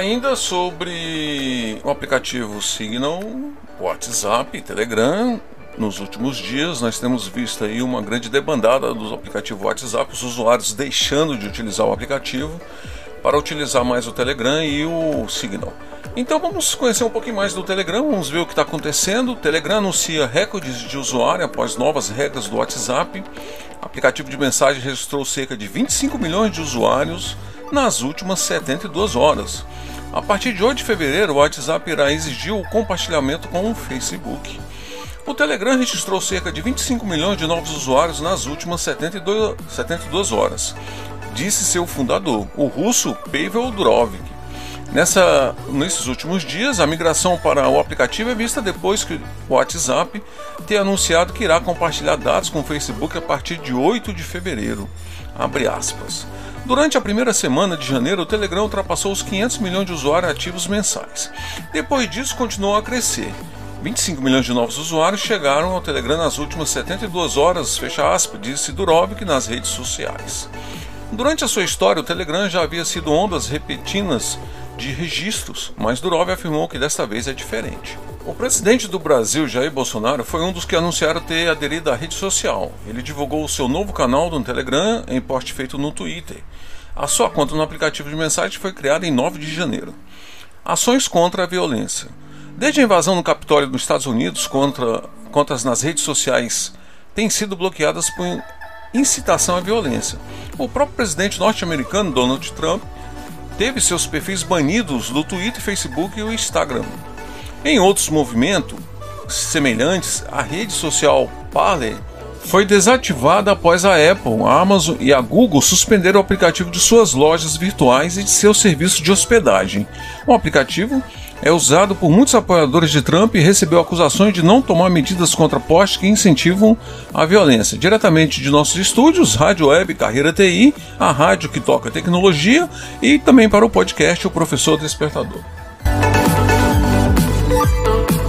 Ainda sobre o aplicativo Signal, WhatsApp e Telegram, nos últimos dias nós temos visto aí uma grande debandada dos aplicativos WhatsApp, os usuários deixando de utilizar o aplicativo para utilizar mais o Telegram e o Signal. Então vamos conhecer um pouquinho mais do Telegram, vamos ver o que está acontecendo. O Telegram anuncia recordes de usuário após novas regras do WhatsApp. O aplicativo de mensagem registrou cerca de 25 milhões de usuários nas últimas 72 horas. A partir de 8 de fevereiro, o WhatsApp irá exigir o compartilhamento com o Facebook. O Telegram registrou cerca de 25 milhões de novos usuários nas últimas 72, 72 horas, disse seu fundador, o russo Pavel Durov. Nessa, nesses últimos dias, a migração para o aplicativo é vista depois que o WhatsApp ter anunciado que irá compartilhar dados com o Facebook a partir de 8 de fevereiro. Abre aspas. Durante a primeira semana de janeiro, o Telegram ultrapassou os 500 milhões de usuários ativos mensais. Depois disso, continuou a crescer. 25 milhões de novos usuários chegaram ao Telegram nas últimas 72 horas, fecha aspas, disse Durovic nas redes sociais. Durante a sua história, o Telegram já havia sido ondas repetidas de registros, mas Durov afirmou que desta vez é diferente. O presidente do Brasil, Jair Bolsonaro, foi um dos que anunciaram ter aderido à rede social. Ele divulgou o seu novo canal no Telegram em post feito no Twitter. A sua conta no aplicativo de mensagem foi criada em 9 de janeiro. Ações contra a violência. Desde a invasão no Capitólio dos Estados Unidos, contra, contas nas redes sociais têm sido bloqueadas por incitação à violência. O próprio presidente norte-americano, Donald Trump, teve seus perfis banidos do Twitter, Facebook e o Instagram. Em outros movimentos semelhantes, a rede social Parler foi desativada após a Apple, a Amazon e a Google suspenderam o aplicativo de suas lojas virtuais e de seus serviços de hospedagem. O aplicativo é usado por muitos apoiadores de Trump e recebeu acusações de não tomar medidas contra postes que incentivam a violência. Diretamente de nossos estúdios, Rádio Web Carreira TI, a rádio que toca tecnologia e também para o podcast O Professor Despertador.